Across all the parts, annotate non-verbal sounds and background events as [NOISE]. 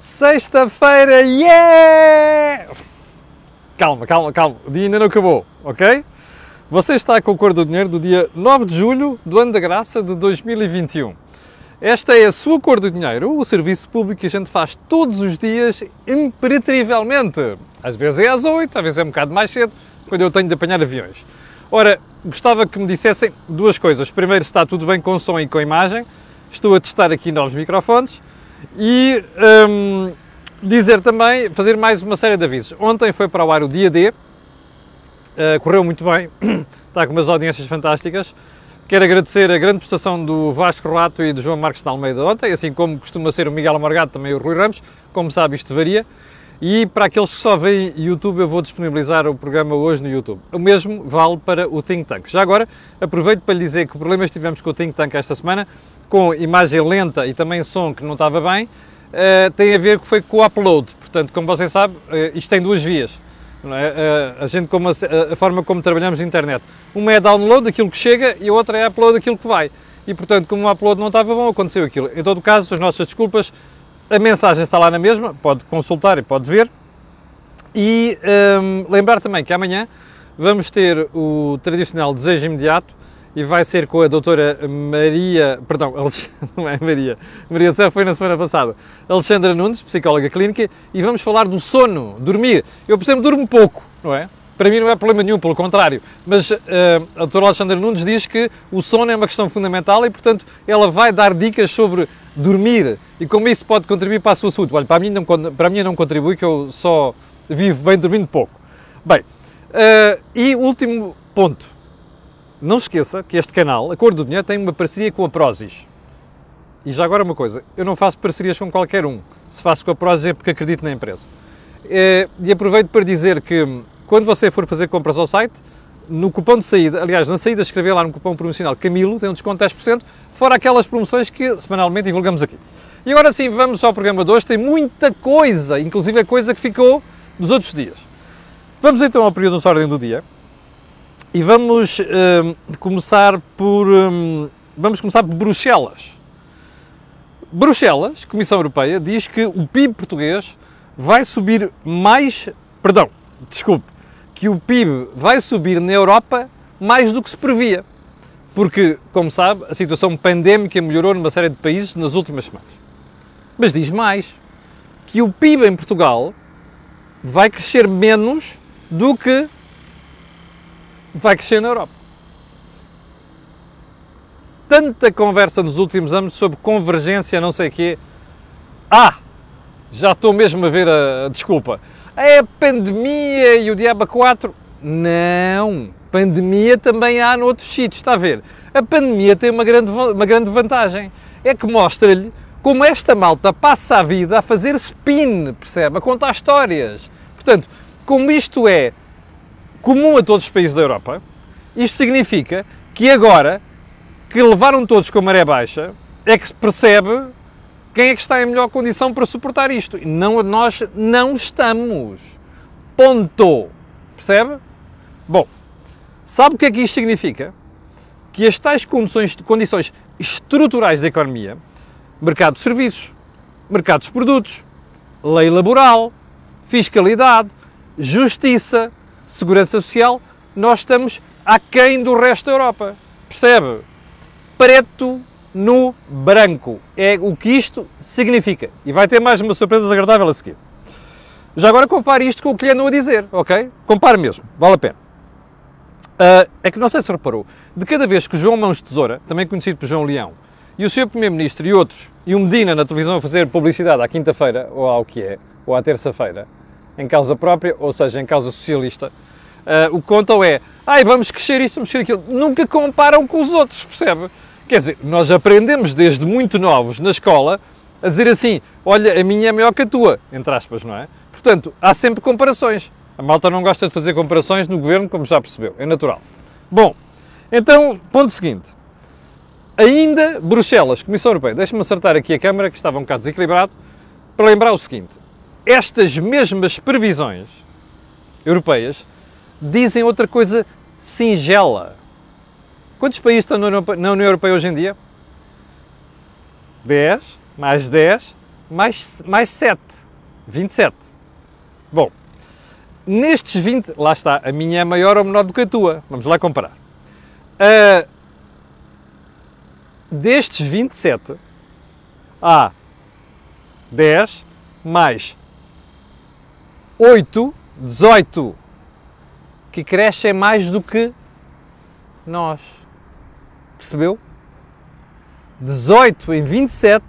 Sexta-feira, yeah! Calma, calma, calma, o dia ainda não acabou, ok? Você está com a cor do dinheiro do dia 9 de julho do ano da graça de 2021. Esta é a sua cor do dinheiro, o serviço público que a gente faz todos os dias, impreterivelmente. Às vezes é às 8, às vezes é um bocado mais cedo, quando eu tenho de apanhar aviões. Ora, gostava que me dissessem duas coisas. Primeiro, se está tudo bem com som e com imagem. Estou a testar aqui novos microfones. E hum, dizer também, fazer mais uma série de avisos. Ontem foi para o ar o dia D, uh, correu muito bem, [CLEARS THROAT] está com umas audiências fantásticas. Quero agradecer a grande prestação do Vasco Rato e do João Marcos de Almeida ontem, assim como costuma ser o Miguel Amargado, também o Rui Ramos. Como sabe, isto varia. E para aqueles que só veem YouTube, eu vou disponibilizar o programa hoje no YouTube. O mesmo vale para o Think Tank. Já agora, aproveito para lhe dizer que o problema que tivemos com o Think Tank esta semana, com imagem lenta e também som que não estava bem, uh, tem a ver que foi com o upload. Portanto, como você sabe, uh, isto tem duas vias. É? Uh, a gente, como a, a, forma como trabalhamos na internet. Uma é download, aquilo que chega, e a outra é upload, aquilo que vai. E, portanto, como o upload não estava bom, aconteceu aquilo. Em todo caso, as nossas desculpas, a mensagem está lá na mesma, pode consultar e pode ver. E um, lembrar também que amanhã vamos ter o tradicional desejo imediato e vai ser com a doutora Maria, perdão, [LAUGHS] não é Maria, Maria Céu foi na semana passada, Alexandra Nunes, psicóloga clínica, e vamos falar do sono, dormir. Eu, por exemplo, durmo pouco, não é? Para mim não é problema nenhum, pelo contrário. Mas uh, a doutora Alexandra Nunes diz que o sono é uma questão fundamental e, portanto, ela vai dar dicas sobre dormir e como isso pode contribuir para a sua saúde. Olha, para mim não, para mim não contribui, que eu só vivo bem dormindo pouco. Bem, uh, e último ponto. Não esqueça que este canal, A Cor do Dinheiro, tem uma parceria com a Prozis. E já agora uma coisa, eu não faço parcerias com qualquer um. Se faço com a Prozis é porque acredito na empresa. Uh, e aproveito para dizer que quando você for fazer compras ao site, no cupom de saída, aliás, na saída escrever lá no cupom promocional Camilo, tem um desconto de 10%, fora aquelas promoções que semanalmente divulgamos aqui. E agora sim, vamos ao programa de hoje, tem muita coisa, inclusive a coisa que ficou dos outros dias. Vamos então ao período de ordem do dia e vamos hum, começar por hum, vamos começar por Bruxelas. Bruxelas, Comissão Europeia, diz que o PIB português vai subir mais, perdão, desculpe, que o PIB vai subir na Europa mais do que se previa. Porque, como sabe, a situação pandémica melhorou numa série de países nas últimas semanas. Mas diz mais, que o PIB em Portugal vai crescer menos do que vai crescer na Europa. Tanta conversa nos últimos anos sobre convergência, não sei o quê. Ah! Já estou mesmo a ver a, a desculpa é a pandemia e o diabo 4. Não, pandemia também há noutros sítios, está a ver? A pandemia tem uma grande, uma grande vantagem, é que mostra-lhe como esta malta passa a vida a fazer spin, percebe? A contar histórias. Portanto, como isto é comum a todos os países da Europa, isto significa que agora que levaram todos com a maré baixa, é que se percebe quem é que está em melhor condição para suportar isto? Não, nós não estamos. Ponto. Percebe? Bom, sabe o que é que isto significa? Que as tais condições, condições estruturais da economia, mercado de serviços, mercado de produtos, lei laboral, fiscalidade, justiça, segurança social, nós estamos aquém do resto da Europa. Percebe? Preto no branco. É o que isto significa. E vai ter mais uma surpresa desagradável a seguir. Já agora compare isto com o que lhe andam a dizer, ok? Compare mesmo, vale a pena. Uh, é que não sei se reparou, de cada vez que João Mãos Tesoura, também conhecido por João Leão, e o Sr. Primeiro-Ministro e outros, e o Medina na televisão a fazer publicidade à quinta-feira, ou ao que é, ou à terça-feira, em causa própria, ou seja, em causa socialista, uh, o que contam é, ai, vamos crescer isto, vamos crescer aquilo. Nunca comparam com os outros, percebe? Quer dizer, nós aprendemos desde muito novos na escola a dizer assim: olha, a minha é maior que a tua, entre aspas, não é? Portanto, há sempre comparações. A malta não gosta de fazer comparações no governo, como já percebeu, é natural. Bom, então, ponto seguinte. Ainda Bruxelas, Comissão Europeia, deixa-me acertar aqui a câmara que estava um bocado desequilibrado, para lembrar o seguinte: estas mesmas previsões europeias dizem outra coisa singela. Quantos países estão na União Europeia hoje em dia? 10, mais 10, mais, mais 7. 27. Bom, nestes 20, lá está, a minha é maior ou menor do que a tua. Vamos lá comparar. Uh, destes 27, há 10 mais 8, 18, que crescem mais do que nós. Percebeu? 18 em 27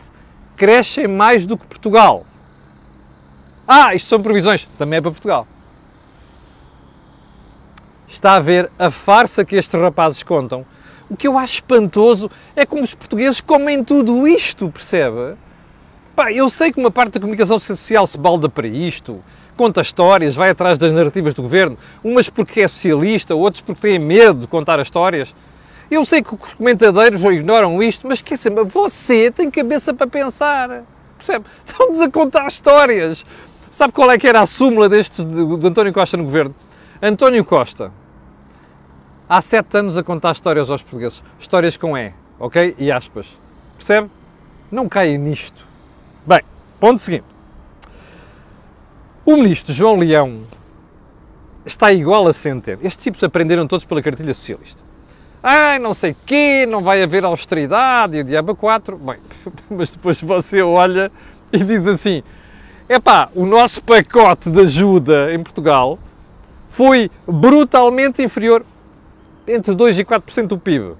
crescem mais do que Portugal. Ah, isto são previsões, também é para Portugal. Está a ver a farsa que estes rapazes contam. O que eu acho espantoso é como os portugueses comem tudo isto, percebe? Pá, eu sei que uma parte da comunicação social se balda para isto, conta histórias, vai atrás das narrativas do governo, umas porque é socialista, outros porque têm medo de contar as histórias. Eu sei que os comentadores ignoram isto, mas quer dizer, você tem cabeça para pensar. Percebe? [LAUGHS] Estão-nos a contar histórias. Sabe qual é que era a súmula deste de, de António Costa no governo? António Costa, há sete anos a contar histórias aos portugueses. Histórias com E, ok? E aspas. Percebe? Não caia nisto. Bem, ponto seguinte. O ministro João Leão está igual a Centeno. Estes tipos aprenderam todos pela cartilha socialista. Ai, não sei quê, não vai haver austeridade e o diabo 4. Bem, [LAUGHS] mas depois você olha e diz assim: epá, o nosso pacote de ajuda em Portugal foi brutalmente inferior, entre 2% e 4% do PIB,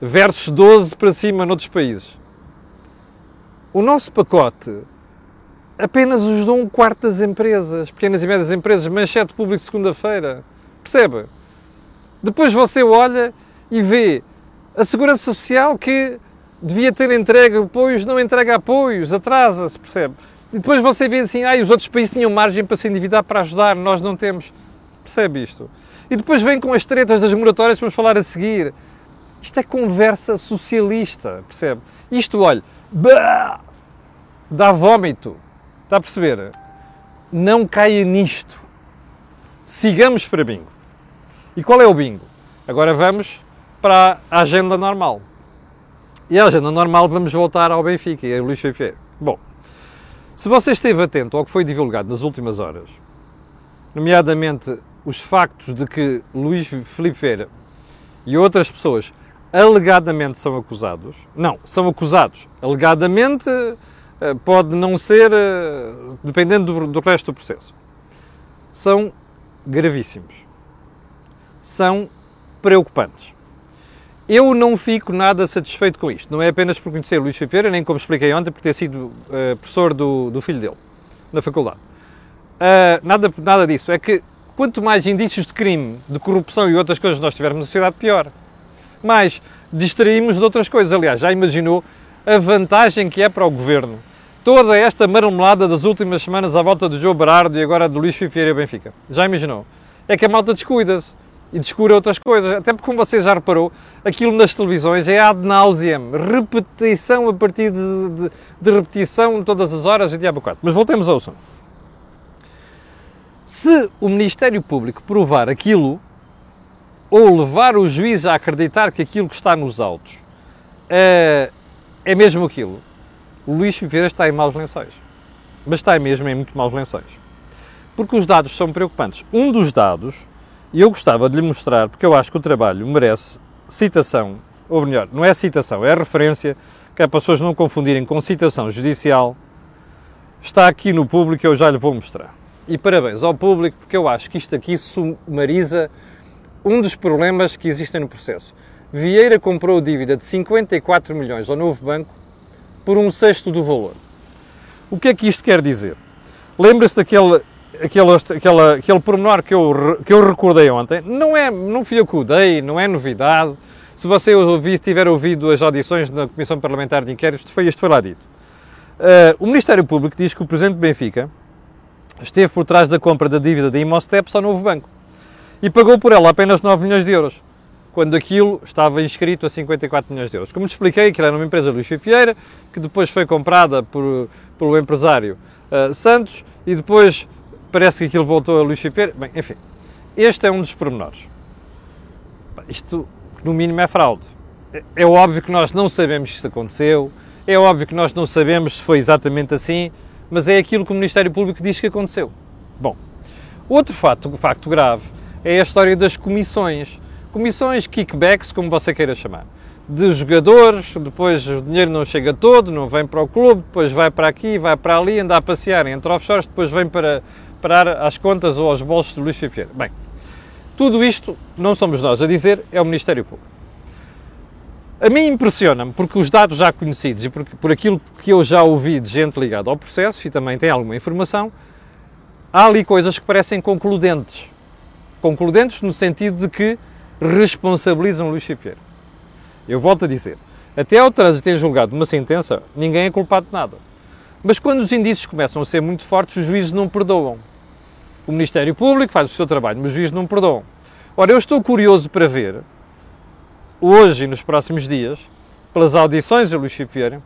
versus 12% para cima noutros países. O nosso pacote apenas ajudou um quarto das empresas, pequenas e médias empresas, manchete público segunda-feira. Percebe? Depois você olha e vê a Segurança Social que devia ter entregue apoios, não entrega apoios, atrasa-se, percebe? E depois você vê assim, ah, os outros países tinham margem para se endividar para ajudar, nós não temos. Percebe isto? E depois vem com as tretas das moratórias que vamos falar a seguir. Isto é conversa socialista, percebe? Isto, olha, bah, dá vómito. Está a perceber? Não caia nisto. Sigamos para bingo. E qual é o bingo? Agora vamos para a agenda normal. E a agenda normal vamos voltar ao Benfica e a Luís Filipe. Bom, se você esteve atento ao que foi divulgado nas últimas horas, nomeadamente os factos de que Luís Felipe Feira e outras pessoas alegadamente são acusados, não, são acusados, alegadamente eh, pode não ser, eh, dependendo do, do resto do processo, são gravíssimos, são preocupantes. Eu não fico nada satisfeito com isto. Não é apenas por conhecer Luís Filipe nem como expliquei ontem, por ter sido uh, professor do, do, filho dele, na faculdade. Uh, nada, nada disso. É que quanto mais indícios de crime, de corrupção e outras coisas nós tivermos na sociedade, pior. Mais distraímos de outras coisas. Aliás, já imaginou a vantagem que é para o governo toda esta marmelada das últimas semanas à volta do João Berardo e agora do Luís e Benfica? Já imaginou? É que a malta descuida-se e descura outras coisas. Até porque, como você já reparou, aquilo nas televisões é ad nauseam, repetição a partir de, de, de repetição todas as horas e diabo 4. Mas voltemos ao assunto. Se o Ministério Público provar aquilo, ou levar o juiz a acreditar que aquilo que está nos autos é, é mesmo aquilo, o Luís Viveira está em maus lençóis. Mas está mesmo em muito maus lençóis. Porque os dados são preocupantes. Um dos dados e eu gostava de lhe mostrar, porque eu acho que o trabalho merece citação, ou melhor, não é citação, é referência, que é para as pessoas não confundirem com citação judicial. Está aqui no público, eu já lhe vou mostrar. E parabéns ao público, porque eu acho que isto aqui sumariza um dos problemas que existem no processo. Vieira comprou dívida de 54 milhões ao novo banco por um sexto do valor. O que é que isto quer dizer? Lembra-se daquele aquele, aquele, aquele pormenor que eu, que eu recordei ontem, não, é, não fui eu que o dei, não é novidade. Se você ouvi, tiver ouvido as audições na Comissão Parlamentar de Inquérito, isto foi, isto foi lá dito. Uh, o Ministério Público diz que o Presidente do Benfica esteve por trás da compra da dívida da Imosteps ao novo banco e pagou por ela apenas 9 milhões de euros, quando aquilo estava inscrito a 54 milhões de euros. Como te expliquei, aquilo era uma empresa Luís Fieira, que depois foi comprada por, pelo empresário uh, Santos e depois parece que aquilo voltou a Luís Filipe. Bem, enfim, este é um dos pormenores. Isto, no mínimo, é fraude. É, é óbvio que nós não sabemos se isso aconteceu, é óbvio que nós não sabemos se foi exatamente assim, mas é aquilo que o Ministério Público diz que aconteceu. Bom, outro facto, facto grave é a história das comissões. Comissões, kickbacks, como você queira chamar. De jogadores, depois o dinheiro não chega todo, não vem para o clube, depois vai para aqui, vai para ali, anda a passear entre offshores, depois vem para parar às contas ou aos bolsos de Luís Fifeira. Bem, tudo isto não somos nós a dizer, é o Ministério Público. A mim impressiona-me, porque os dados já conhecidos e por, por aquilo que eu já ouvi de gente ligada ao processo e também tem alguma informação, há ali coisas que parecem concludentes. Concludentes no sentido de que responsabilizam Luís Fifeira. Eu volto a dizer, até ao trânsito ter julgado uma sentença, ninguém é culpado de nada. Mas quando os indícios começam a ser muito fortes, os juízes não perdoam. O Ministério Público faz o seu trabalho, mas os juízes não perdoam. Ora, eu estou curioso para ver hoje e nos próximos dias, pelas audições de Luís Chico Vieira,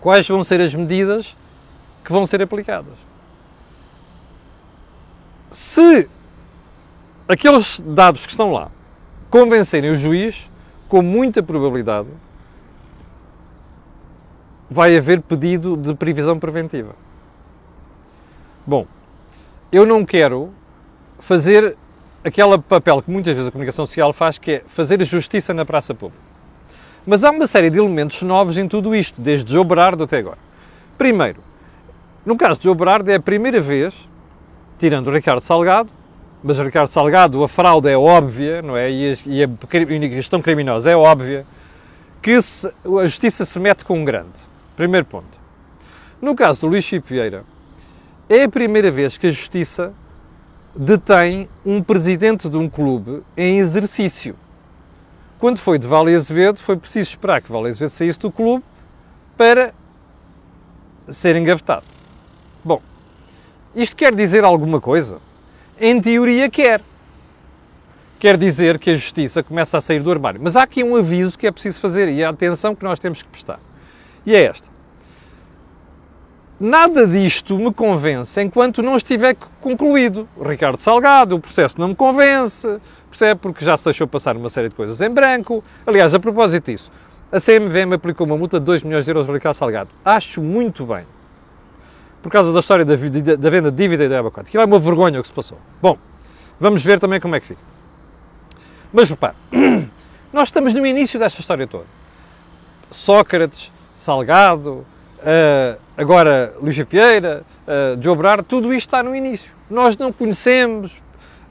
quais vão ser as medidas que vão ser aplicadas. Se aqueles dados que estão lá convencerem o juiz, com muita probabilidade, vai haver pedido de previsão preventiva. Bom, eu não quero fazer aquele papel que muitas vezes a comunicação social faz, que é fazer justiça na praça pública. Mas há uma série de elementos novos em tudo isto, desde Joe Berardo até agora. Primeiro, no caso de Joe Berardo é a primeira vez, tirando o Ricardo Salgado, mas Ricardo Salgado, a fraude é óbvia, não é? E a, e a questão criminosa é óbvia, que se, a justiça se mete com um grande. Primeiro ponto. No caso do Luís Chico Vieira, é a primeira vez que a justiça detém um presidente de um clube em exercício. Quando foi de Vale Azevedo, foi preciso esperar que Vale Azevedo saísse do clube para ser engavetado. Bom, isto quer dizer alguma coisa? Em teoria quer. Quer dizer que a justiça começa a sair do armário. Mas há aqui um aviso que é preciso fazer e a atenção que nós temos que prestar. E é esta. Nada disto me convence enquanto não estiver concluído. Ricardo Salgado, o processo não me convence, percebe? Porque já se deixou passar uma série de coisas em branco. Aliás, a propósito disso, a CMV me aplicou uma multa de 2 milhões de euros ao Ricardo Salgado. Acho muito bem. Por causa da história da, da venda de dívida e da Abacote. Aquilo é uma vergonha o que se passou. Bom, vamos ver também como é que fica. Mas repare, [CLEARS THROAT] nós estamos no início desta história toda. Sócrates, Salgado, uh, agora Luís Vieira, uh, Joe Berardo, tudo isto está no início. Nós não conhecemos,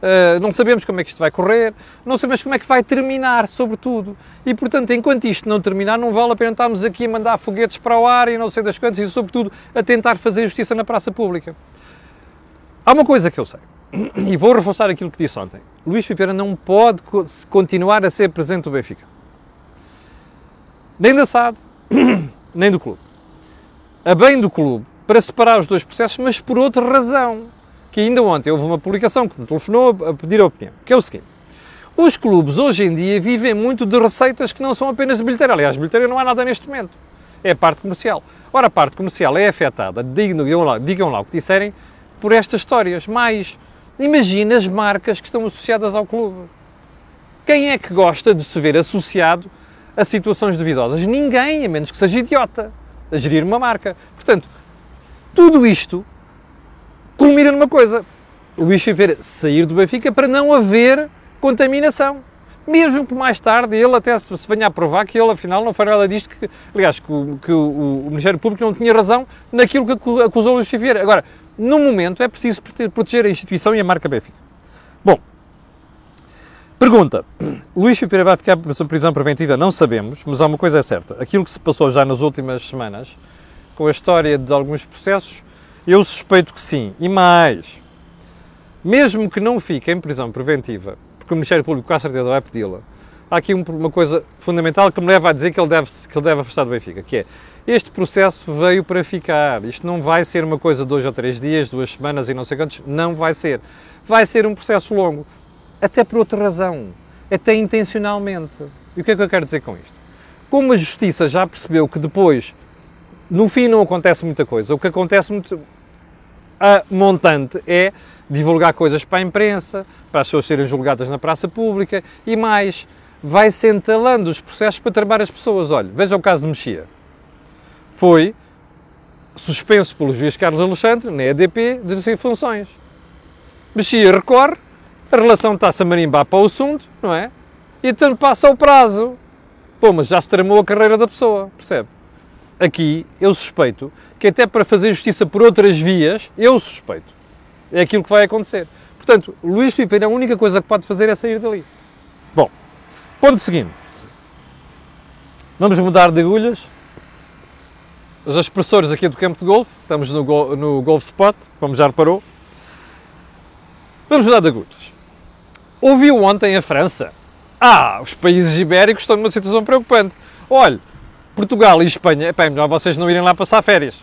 uh, não sabemos como é que isto vai correr, não sabemos como é que vai terminar, sobretudo. E, portanto, enquanto isto não terminar, não vale a pena estarmos aqui a mandar foguetes para o ar e não sei das quantas, e, sobretudo, a tentar fazer justiça na praça pública. Há uma coisa que eu sei, e vou reforçar aquilo que disse ontem. Luís Filipe não pode continuar a ser presidente do Benfica. Nem da SAD, [CLEARS THROAT] nem do clube a bem do clube para separar os dois processos, mas por outra razão. Que ainda ontem houve uma publicação que me telefonou a pedir a opinião, que é o seguinte. Os clubes hoje em dia vivem muito de receitas que não são apenas de bilheteira. Aliás, bilheteira não há nada neste momento. É a parte comercial. Ora, a parte comercial é afetada, digam lá, digam lá o que disserem, por estas histórias. Mas imagina as marcas que estão associadas ao clube. Quem é que gosta de se ver associado a situações duvidosas? Ninguém, a menos que seja idiota a gerir uma marca. Portanto, tudo isto culmina numa coisa. O Luís Filipe sair do Benfica para não haver contaminação. Mesmo que mais tarde ele até se venha a provar que ele afinal não foi nada disto, que, aliás, que, o, que o, o Ministério Público não tinha razão naquilo que acusou o Luís Filipe. Agora, no momento é preciso proteger a instituição e a marca Benfica. Bom, Pergunta: Luís Filipe vai ficar sob prisão preventiva? Não sabemos, mas há uma coisa é certa. Aquilo que se passou já nas últimas semanas, com a história de alguns processos, eu suspeito que sim. E mais, mesmo que não fique em prisão preventiva, porque o Ministério Público com certeza vai pedi-la, há aqui uma coisa fundamental que me leva a dizer que ele deve, que ele deve afastar do Benfica, que é este processo veio para ficar. Isto não vai ser uma coisa de dois ou três dias, duas semanas e não sei quantos. Não vai ser. Vai ser um processo longo até por outra razão, até intencionalmente. E o que é que eu quero dizer com isto? Como a justiça já percebeu que depois, no fim, não acontece muita coisa, o que acontece muito a montante é divulgar coisas para a imprensa, para as pessoas serem julgadas na praça pública e mais, vai-se entalando os processos para tramar as pessoas. Olha, veja o caso de Mexia. Foi suspenso pelo juiz Carlos Alexandre, na EDP, de funções. Mexia recorre, a relação está-se a marimbar para o assunto, não é? E então passa o prazo. Pô, mas já se tramou a carreira da pessoa, percebe? Aqui, eu suspeito que até para fazer justiça por outras vias, eu suspeito. É aquilo que vai acontecer. Portanto, Luís Filipe, a única coisa que pode fazer é sair dali. Bom, ponto seguinte. Vamos mudar de agulhas. Os expressores aqui do campo de golfe, estamos no, go no Golf Spot, como já reparou. Vamos mudar de agulhas. Ouviu ontem a França? Ah, os países ibéricos estão numa situação preocupante. Olhe, Portugal e Espanha, é melhor vocês não irem lá passar férias.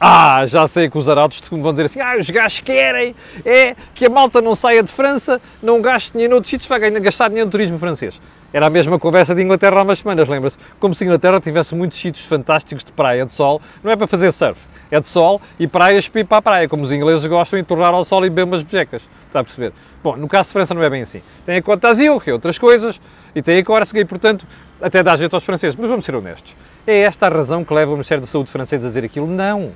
Ah, já sei que os arautos vão dizer assim, ah, os gajos querem, é que a malta não saia de França, não gaste dinheiro noutros sítios, vai gastar dinheiro no turismo francês. Era a mesma conversa de Inglaterra há umas semanas, lembra-se? Como se a Inglaterra tivesse muitos sítios fantásticos de praia, de sol, não é para fazer surf, é de sol e praias para a praia, como os ingleses gostam de tornar ao sol e beber umas bejecas, está a perceber? Bom, no caso de França não é bem assim. Tem a Côte d'Azur, que é outras coisas, e tem a Córcega, e portanto, até dá jeito aos franceses. Mas vamos ser honestos. É esta a razão que leva o Ministério da Saúde francês a dizer aquilo? Não.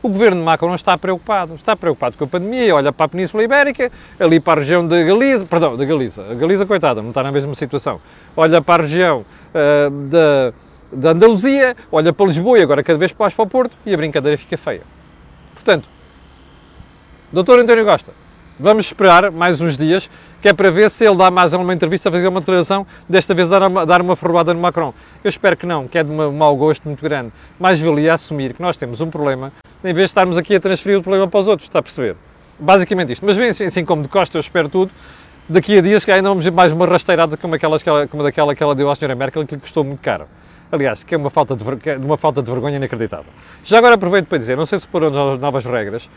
O governo de Macron não está preocupado. Está preocupado com a pandemia, olha para a Península Ibérica, ali para a região da Galiza, perdão, da Galiza. A Galiza, coitada, não está na mesma situação. Olha para a região uh, da, da Andaluzia, olha para Lisboa e agora cada vez mais para o Porto e a brincadeira fica feia. Portanto, doutor António Costa, vamos esperar mais uns dias, que é para ver se ele dá mais uma entrevista, fazer uma declaração, desta vez dar uma, dar uma ferroada no Macron. Eu espero que não, que é de um mau gosto muito grande. Mais valia assumir que nós temos um problema, em vez de estarmos aqui a transferir o problema para os outros, está a perceber? Basicamente isto. Mas vem assim, assim como de Costa, eu espero tudo. Daqui a dias que ainda vamos ver mais uma rasteirada como, aquelas que ela, como daquela que ela deu à senhora Merkel, que lhe custou muito caro. Aliás, que é uma falta de, é uma falta de vergonha inacreditável. Já agora aproveito para dizer, não sei se foram novas regras,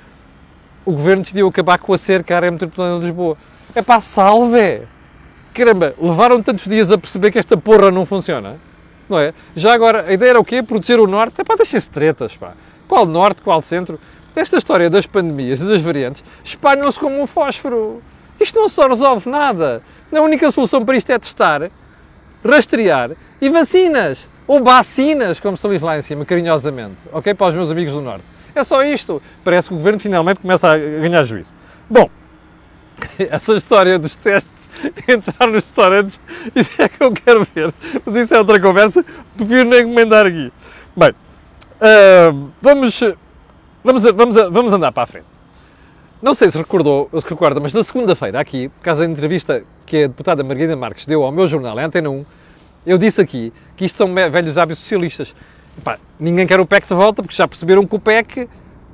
o governo decidiu acabar com a cerca à área metropolitana de Lisboa. É pá, salve! Caramba, levaram tantos dias a perceber que esta porra não funciona, não é? Já agora, a ideia era o quê? Proteger o Norte? É pá, deixem-se tretas, pá. Qual Norte, qual Centro? Esta história das pandemias e das variantes espalham-se como um fósforo. Isto não só resolve nada. A única solução para isto é testar, rastrear e vacinas. Ou vacinas, como se diz lá em cima, carinhosamente. Ok? Para os meus amigos do Norte. É só isto. Parece que o governo finalmente começa a ganhar juízo. Bom, [LAUGHS] essa história dos testes, [LAUGHS] entrar nos restaurantes, [LAUGHS] isso é que eu quero ver. Mas isso é outra conversa, prefiro nem encomendar aqui. Bem, uh, vamos, vamos, vamos, vamos andar para a frente. Não sei se recordou, se recorda, mas na segunda-feira, aqui, por causa da entrevista que a deputada Margarida Marques deu ao meu jornal, a Antena 1, eu disse aqui que isto são velhos hábitos socialistas. Epá, ninguém quer o PEC de volta porque já perceberam que o PEC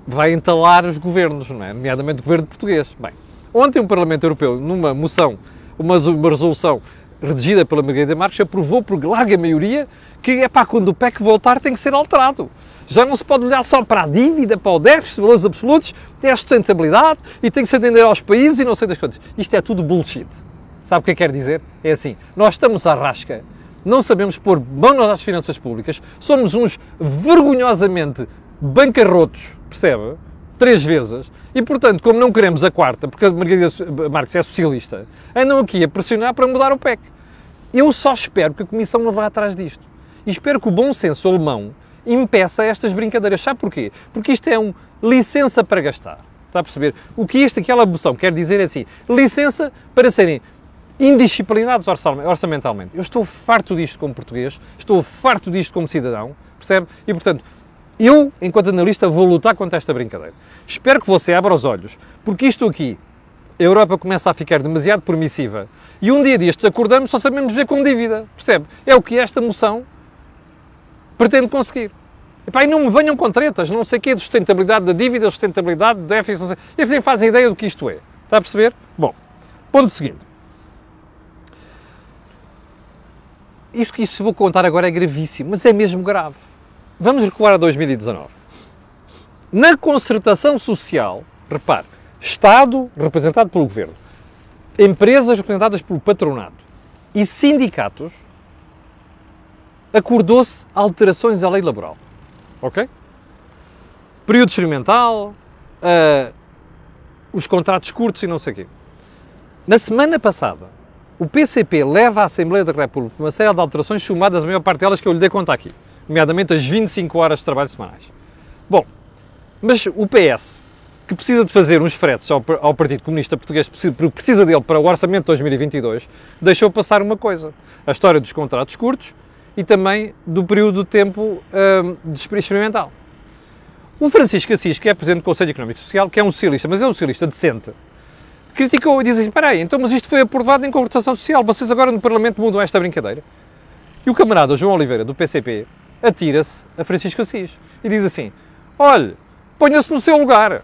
vai entalar os governos, não é? nomeadamente o governo português. Bem, ontem o Parlamento Europeu, numa moção, uma, uma resolução redigida pela Margarida Marques, aprovou por larga maioria que é pá, quando o PEC voltar tem que ser alterado. Já não se pode olhar só para a dívida, para o déficit, valores absolutos, tem a sustentabilidade e tem que se atender aos países e não sei das coisas. Isto é tudo bullshit. Sabe o que é que quer dizer? É assim, nós estamos à rasca não sabemos pôr mão nas finanças públicas, somos uns vergonhosamente bancarrotos, percebe? Três vezes, e portanto, como não queremos a quarta, porque a Margarida Marques é socialista, andam aqui a pressionar para mudar o PEC. Eu só espero que a Comissão não vá atrás disto. E espero que o bom senso alemão impeça estas brincadeiras. Sabe porquê? Porque isto é um licença para gastar. Está a perceber? O que isto, aquela moção quer dizer é assim, licença para serem indisciplinados orçamentalmente. Eu estou farto disto como português, estou farto disto como cidadão, percebe? E, portanto, eu, enquanto analista, vou lutar contra esta brincadeira. Espero que você abra os olhos, porque isto aqui, a Europa começa a ficar demasiado permissiva e um dia destes acordamos só sabemos ver como dívida, percebe? É o que esta moção pretende conseguir. Epá, e não me venham com tretas, não sei o quê, de sustentabilidade da dívida, sustentabilidade do déficit, não sei. Eles nem fazem ideia do que isto é. Está a perceber? Bom, ponto seguinte. Isto que isto vou contar agora é gravíssimo, mas é mesmo grave. Vamos recuar a 2019. Na concertação social, repare, Estado representado pelo Governo, empresas representadas pelo patronato e sindicatos, acordou-se alterações à lei laboral. Ok? Período experimental, uh, os contratos curtos e não sei o quê. Na semana passada, o PCP leva à Assembleia da República uma série de alterações, chumadas a maior parte delas que eu lhe dei conta aqui, nomeadamente as 25 horas de trabalho semanais. Bom, Mas o PS, que precisa de fazer uns fretes ao, ao Partido Comunista Português, precisa dele para o orçamento de 2022, deixou passar uma coisa: a história dos contratos curtos e também do período de tempo hum, de experimental. O Francisco Assis, que é Presidente do Conselho Económico e Social, que é um socialista, mas é um socialista decente, criticou e diz assim, espera aí, então, mas isto foi aprovado em conversação social, vocês agora no Parlamento mudam esta brincadeira? E o camarada João Oliveira, do PCP, atira-se a Francisco Assis e diz assim, olhe, ponha-se no seu lugar.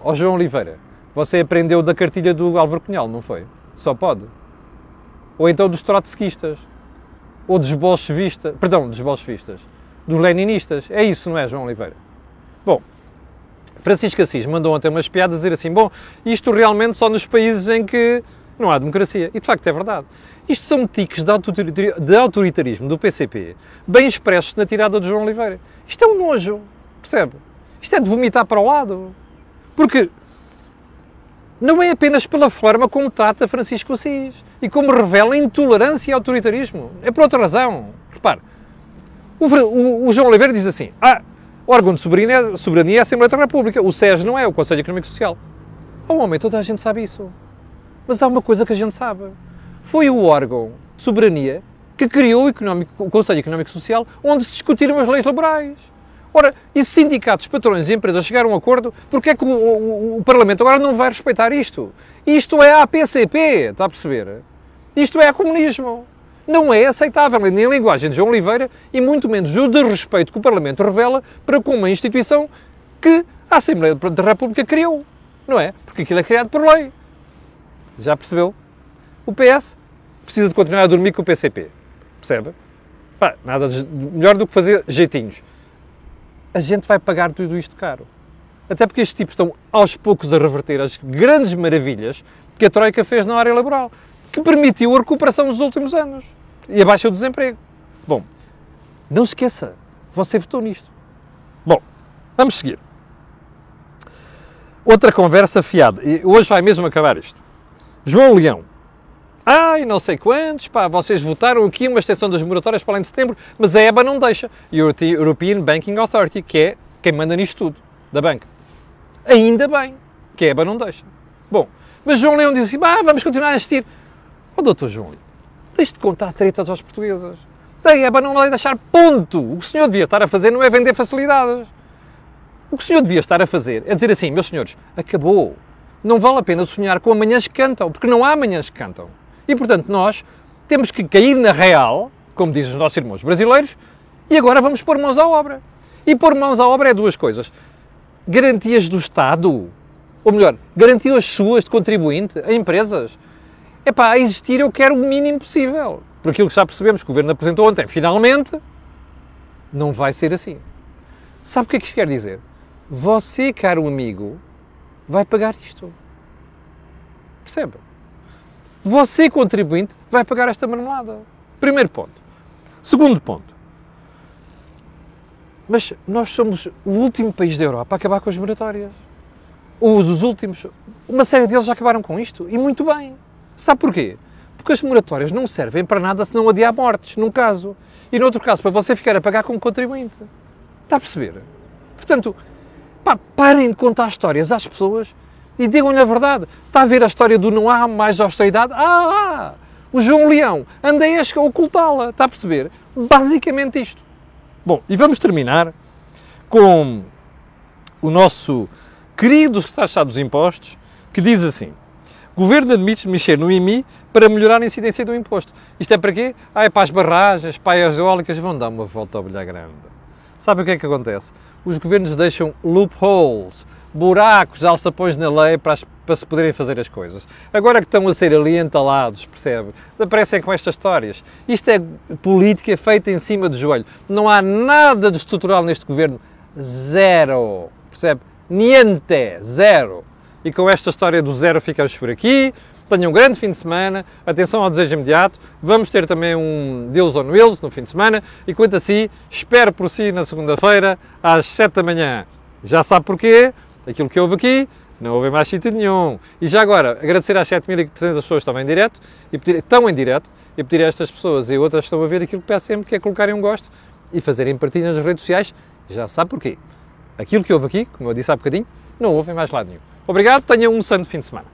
Ó João Oliveira, você aprendeu da cartilha do Álvaro Cunhal, não foi? Só pode. Ou então dos trotskistas. Ou dos bolchevistas. Perdão, dos bolchevistas. Dos leninistas. É isso, não é, João Oliveira? Bom, Francisco Assis mandou ontem umas piadas dizer assim: bom, isto realmente só nos países em que não há democracia. E de facto é verdade. Isto são tiques de autoritarismo do PCP, bem expressos na tirada de João Oliveira. Isto é um nojo, percebe? Isto é de vomitar para o lado. Porque não é apenas pela forma como trata Francisco Assis e como revela intolerância e autoritarismo. É por outra razão. Repare, o, o, o João Oliveira diz assim: ah, o órgão de soberania, soberania é a Assembleia da República, o SES não é, o Conselho Económico Social. Oh, homem, toda a gente sabe isso. Mas há uma coisa que a gente sabe. Foi o órgão de soberania que criou o, Económico, o Conselho Económico Social, onde se discutiram as leis laborais. Ora, e sindicatos, patrões e empresas chegaram a um acordo, porque é que o, o, o, Parlamento agora não vai respeitar isto? Isto é a PCP, está a perceber? Isto é comunismo. Não é aceitável, nem a linguagem de João Oliveira, e muito menos o desrespeito que o Parlamento revela para com uma instituição que a Assembleia da República criou. Não é? Porque aquilo é criado por lei. Já percebeu? O PS precisa de continuar a dormir com o PCP. Percebe? Pá, nada melhor do que fazer jeitinhos a gente vai pagar tudo isto caro. Até porque estes tipos estão aos poucos a reverter as grandes maravilhas que a Troika fez na área laboral, que permitiu a recuperação nos últimos anos e a baixa do desemprego. Bom, não esqueça, você votou nisto. Bom, vamos seguir. Outra conversa fiada, e hoje vai mesmo acabar isto. João Leão, Ai, não sei quantos, pá, vocês votaram aqui uma extensão das moratórias para além de setembro, mas a EBA não deixa. European Banking Authority, que é quem manda nisto tudo, da banca. Ainda bem que a EBA não deixa. Bom, mas João Leão diz assim, ah, vamos continuar a assistir. Ó, oh, doutor João Leão, deixe de contar tretas aos portugueses. A EBA não deixar ponto. O que o senhor devia estar a fazer não é vender facilidades. O que o senhor devia estar a fazer é dizer assim, meus senhores, acabou. Não vale a pena sonhar com amanhãs que cantam, porque não há amanhãs que cantam. E, portanto, nós temos que cair na real, como dizem os nossos irmãos brasileiros, e agora vamos pôr mãos à obra. E pôr mãos à obra é duas coisas. Garantias do Estado, ou melhor, garantias suas de contribuinte a empresas. É para existir eu quero o mínimo possível. Por aquilo que já percebemos que o Governo apresentou ontem, finalmente, não vai ser assim. Sabe o que é que isto quer dizer? Você, caro amigo, vai pagar isto. Percebe? Você, contribuinte, vai pagar esta marmelada. Primeiro ponto. Segundo ponto. Mas nós somos o último país da Europa a acabar com as moratórias. Os, os últimos. Uma série deles já acabaram com isto. E muito bem. Sabe porquê? Porque as moratórias não servem para nada se não adiar mortes, num caso. E no outro caso, para você ficar a pagar como contribuinte. Está a perceber? Portanto, pá, parem de contar histórias às pessoas e digam-lhe a verdade. Está a ver a história do não há mais austeridade? Ah, ah o João Leão, andei a ocultá-la, está a perceber? Basicamente isto. Bom, e vamos terminar com o nosso querido secretário de Estado dos Impostos, que diz assim, Governo admite mexer no IMI para melhorar a incidência do imposto. Isto é para quê? Ah, é para as barragens, para as eólicas, vão dar uma volta ao bilhar grande. Sabe o que é que acontece? Os governos deixam loopholes, buracos, alçapões na lei para, as, para, se poderem fazer as coisas. Agora que estão a ser ali entalados, percebe? Aparecem com estas histórias. Isto é política feita em cima do joelho. Não há nada de estrutural neste governo. Zero. Percebe? Niente. Zero. E com esta história do zero ficamos por aqui. Tenham um grande fim de semana. Atenção ao desejo imediato. Vamos ter também um Deus on Wheels no fim de semana. E quanto a si, espero por si na segunda-feira, às 7 da manhã. Já sabe porquê? aquilo que houve aqui, não houve mais sítio nenhum. E já agora, agradecer às 7.300 pessoas que estão em direto, e pedir, estão em direto, e pedir a estas pessoas e outras que estão a ver aquilo que peço sempre, que é colocarem um gosto e fazerem partilha nas redes sociais, Já sabe porquê. Aquilo que houve aqui, como eu disse há bocadinho, não houve em mais lado nenhum. Obrigado, tenha um santo fim de semana.